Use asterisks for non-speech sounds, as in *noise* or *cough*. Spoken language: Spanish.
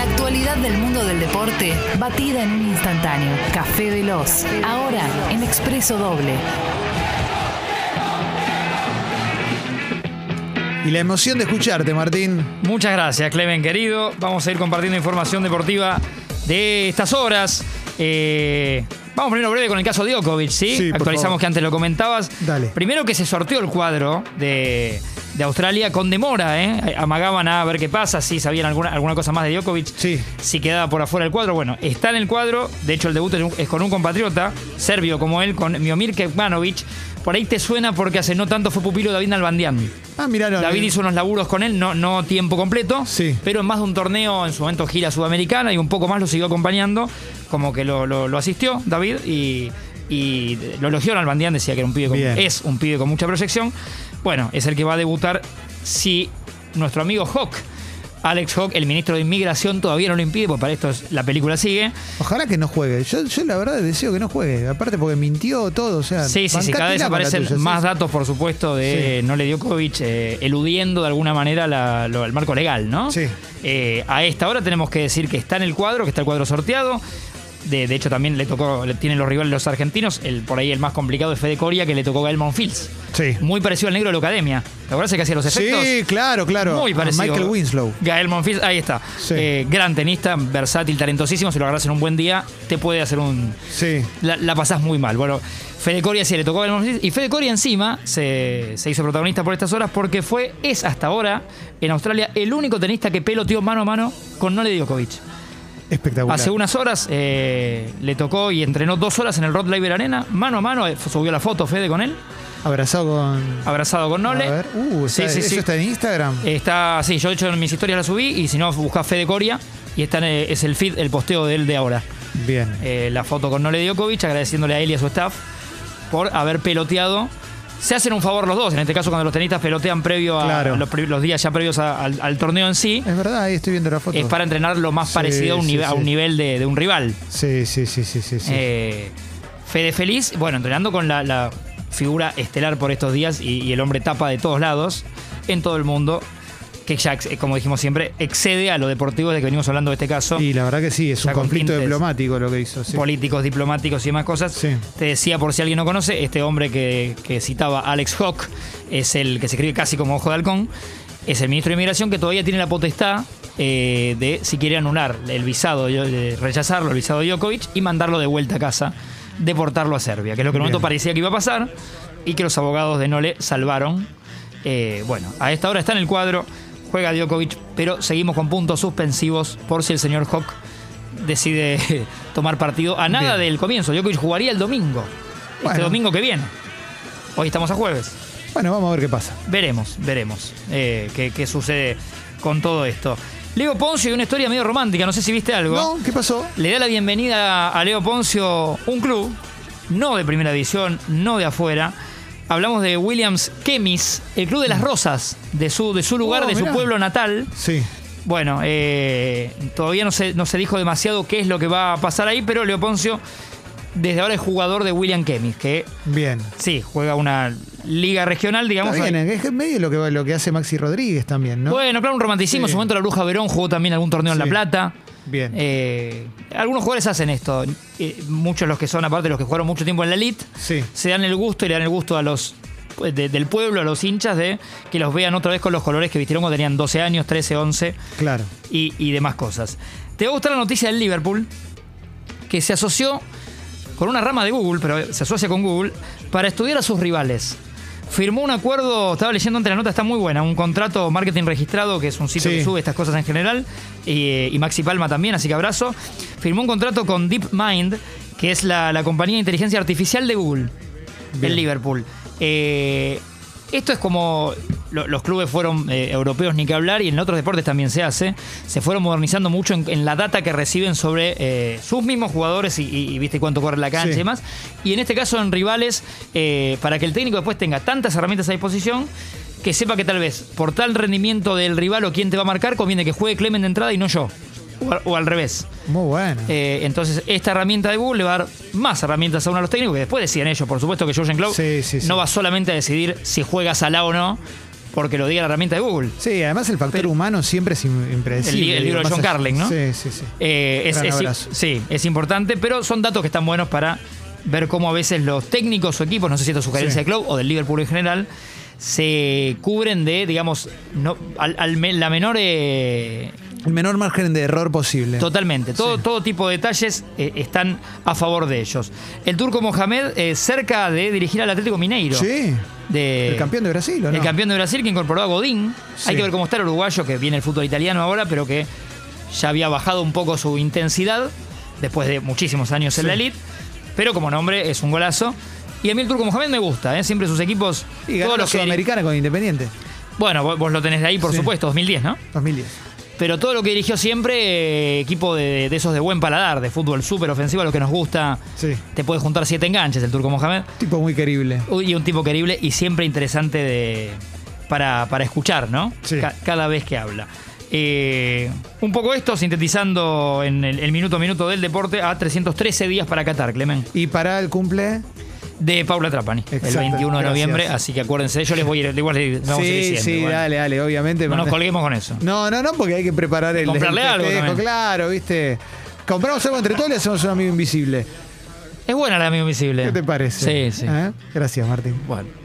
La actualidad del mundo del deporte, batida en un instantáneo. Café Veloz. Ahora en Expreso Doble. Y la emoción de escucharte, Martín. Muchas gracias, Clemen, querido. Vamos a ir compartiendo información deportiva de estas horas. Eh, vamos primero breve con el caso de Djokovic, ¿sí? Sí, por Actualizamos favor. que antes lo comentabas. Dale. Primero que se sorteó el cuadro de, de Australia con demora, ¿eh? Amagaban a ver qué pasa, si sabían alguna, alguna cosa más de Djokovic. Sí. Si quedaba por afuera el cuadro. Bueno, está en el cuadro. De hecho, el debut es con un compatriota, serbio como él, con Miomir Kekmanovic. Por ahí te suena porque hace no tanto fue pupilo David Nalbandian. Ah, mirá, no, David eh, hizo unos laburos con él, no, no tiempo completo, Sí. pero en más de un torneo, en su momento gira sudamericana y un poco más lo siguió acompañando, como que lo, lo- lo asistió David y, y lo elogió al Bandián, decía que era un pibe con- es un pibe con mucha proyección. Bueno, es el que va a debutar si nuestro amigo Hawk, Alex Hawk, el ministro de Inmigración, todavía no lo impide, porque para esto es- la película sigue. Ojalá que no juegue. Yo, yo la verdad deseo que no juegue. Aparte porque mintió todo. O sea, Sí, sí, sí, cada vez aparecen tuya, sí. más datos, por supuesto, de Sí. Nole Djokovic eh, eludiendo de alguna manera la- lo- el marco legal, ¿no? Sí. Eh, a esta hora tenemos que decir que está en el cuadro, que está el cuadro sorteado. De, de hecho, también le tocó, tienen los rivales los argentinos. El, por ahí el más complicado es Fede Coria, que le tocó Gael Monfils. Sí. Muy parecido al negro de la academia. ¿Te acuerdas que hacía los efectos? Sí, claro, claro. Muy parecido. Michael Winslow. Gael Monfils, ahí está. Sí. Eh, gran tenista, versátil, talentosísimo. Si lo agarras en un buen día, te puede hacer un, Sí. la, la pasás muy mal. Bueno, Fede Coria sí le tocó el Monfils, y Fede Coria encima se, se hizo protagonista por estas horas porque fue, es hasta ahora en Australia el único tenista que peloteó mano a mano con Nole Djokovic. Espectacular. Hace unas horas eh, le tocó y entrenó dos horas en el Rod Laver Arena, mano a mano, eh, subió la foto Fede con él, Abrazado con. abrazado con Nole. A ver. Uh, Sí, está- sí, ¿Eso sí. está en Instagram? Está, sí, yo de hecho en mis historias la subí y si no buscás Fede Coria y está en, eh, es el feed, el posteo de él de ahora. Bien. eh, la foto con Nole Djokovic, agradeciéndole a él y a su staff por haber peloteado. Se hacen un favor los dos, en este caso cuando los tenistas pelotean previo a Claro. los, días ya previos a- al, al torneo en sí, es verdad, ahí estoy viendo la foto. es para entrenar lo más Sí, parecido a un, sí, nive- a un nivel de, de un rival. Sí, sí, sí, sí, sí. sí. Eh, Fede Feliz, bueno, entrenando con la, la figura estelar por estos días y, y el hombre tapa de todos lados, en todo el mundo, que ya, ex- como dijimos siempre, excede a lo deportivo de que venimos hablando de este caso. y la verdad que sí, es un con conflicto diplomático lo que hizo. sí. políticos, diplomáticos y demás cosas. Sí. Te decía, por si alguien no conoce, este hombre que, que citaba Alex Hawk es el que se escribe casi como ojo de halcón, es el ministro de Inmigración que todavía tiene la potestad eh, de, si quiere anular el visado, de rechazarlo, el visado de Djokovic y mandarlo de vuelta a casa, deportarlo a Serbia, que es lo que en un momento parecía que iba a pasar y que los abogados de Nole salvaron. Eh, bueno, a esta hora está en el cuadro, juega Djokovic, pero seguimos con puntos suspensivos por si el señor Hawk decide *laughs* tomar partido a nada Bien. del comienzo. Djokovic jugaría el domingo, este Bueno. domingo que viene. Hoy estamos a jueves. Bueno, vamos a ver qué pasa. Veremos, veremos eh, qué, qué sucede con todo esto. Leo Poncio y una historia medio romántica, no sé si viste algo. No, ¿qué pasó? Le da la bienvenida a Leo Poncio un club, no de primera división, no de afuera. Hablamos de Williams Kemis, el club de las rosas, de su, de su lugar, Oh, de su mirá. pueblo natal. Sí. Bueno, eh, todavía no se, no se dijo demasiado qué es lo que va a pasar ahí, pero Leo Poncio desde ahora es jugador de William Kemis, que Bien. sí, juega una liga regional, digamos. Está bien, es medio lo que, lo que hace Maxi Rodríguez también, ¿no? Bueno, claro, un romanticismo. En Sí. su momento la Bruja Verón jugó también algún torneo en La. Plata. Bien. Eh, algunos jugadores hacen esto. Eh, muchos los que son, aparte los que jugaron mucho tiempo en la elite, Sí. se dan el gusto y le dan el gusto a los de- del pueblo, a los hinchas, de que los vean otra vez con los colores que vistieron cuando tenían 12 años, 13, 11 Claro. y, y demás cosas. Te va a gustar la noticia del Liverpool, que se asoció con una rama de Google, pero se asocia con Google, para estudiar a sus rivales. Firmó un acuerdo, estaba leyendo antes la nota, está muy buena, un contrato marketing registrado, que es un sitio Sí. que sube estas cosas en general, y, y Maxi Palma también, así que abrazo. Firmó un contrato con DeepMind, que es la, la compañía de inteligencia artificial de Google, Bien. en Liverpool. Eh, esto es como lo- los clubes fueron eh, europeos ni que hablar y en otros deportes también se hace. Se fueron modernizando mucho en, en la data que reciben sobre eh, sus mismos jugadores y, y- y viste cuánto corre la cancha Sí. y demás. Y en este caso en rivales, eh, para que el técnico después tenga tantas herramientas a disposición que sepa que tal vez por tal rendimiento del rival o quien te va a marcar, conviene que juegue Clemen de entrada y no yo. O, al- o al revés. Muy bueno. Eh, entonces, esta herramienta de Google le va a dar más herramientas a uno de los técnicos, que después decían ellos, por supuesto que Jurgen Klopp Sí, sí, sí. no va solamente a decidir si juega Salah o no, porque lo diga la herramienta de Google. Sí, además el factor Pero- humano siempre es im- impredecible. El el libro de John más allá- Carlin, ¿no? Sí, sí, sí. Eh, es, sí, es importante, pero son datos que están buenos para ver cómo a veces los técnicos o equipos, no sé si esto es sugerencia Sí. del club o del Liverpool en general, se cubren de, digamos, no, al, la menor... eh, El menor margen de error posible. Totalmente, todo, Sí. todo tipo de detalles eh, están a favor de ellos. El turco Mohamed, eh, cerca de dirigir al Atlético Mineiro. Sí. De, El campeón de Brasil, ¿o no? el campeón de Brasil que incorporó a Godín. Sí. Hay que ver cómo está el uruguayo, que viene el fútbol italiano ahora, pero que ya había bajado un poco su intensidad después de muchísimos años en Sí. la elite. Pero como nombre es un golazo. Y a mí el turco Mohamed me gusta, ¿eh? siempre sus equipos. Y ganó todos los que. Sudamericana con Independiente. Bueno, vos, vos lo tenés de ahí, por Sí. supuesto, 2010, ¿no? 2010. Pero todo lo que dirigió siempre, eh, equipo de, de esos de buen paladar, de fútbol súper ofensivo, a lo que nos gusta. Sí. Te puede juntar siete enganches el turco Mohamed. Tipo muy querible. Y un tipo querible y siempre interesante de, para, para escuchar, ¿no? Sí. Ca- cada vez que habla. Eh, un poco esto, sintetizando en el, el minuto a minuto del deporte, a 313 días para Qatar, Clemen. Y para el cumple. De Paula Trapani, el Exacto, 21 de gracias. noviembre. Así que acuérdense, yo les voy a ir, igual les vamos a ir sí, diciendo. sí, dale, dale, obviamente. No nos colguemos con eso. No, no, no, porque hay que preparar el. Comprarle el algo festejo. Claro, viste. Compramos algo entre todos y le hacemos un amigo invisible. Es buena la amigo invisible. ¿Qué te parece? Sí, sí. ¿Eh? Gracias, Martín. Bueno.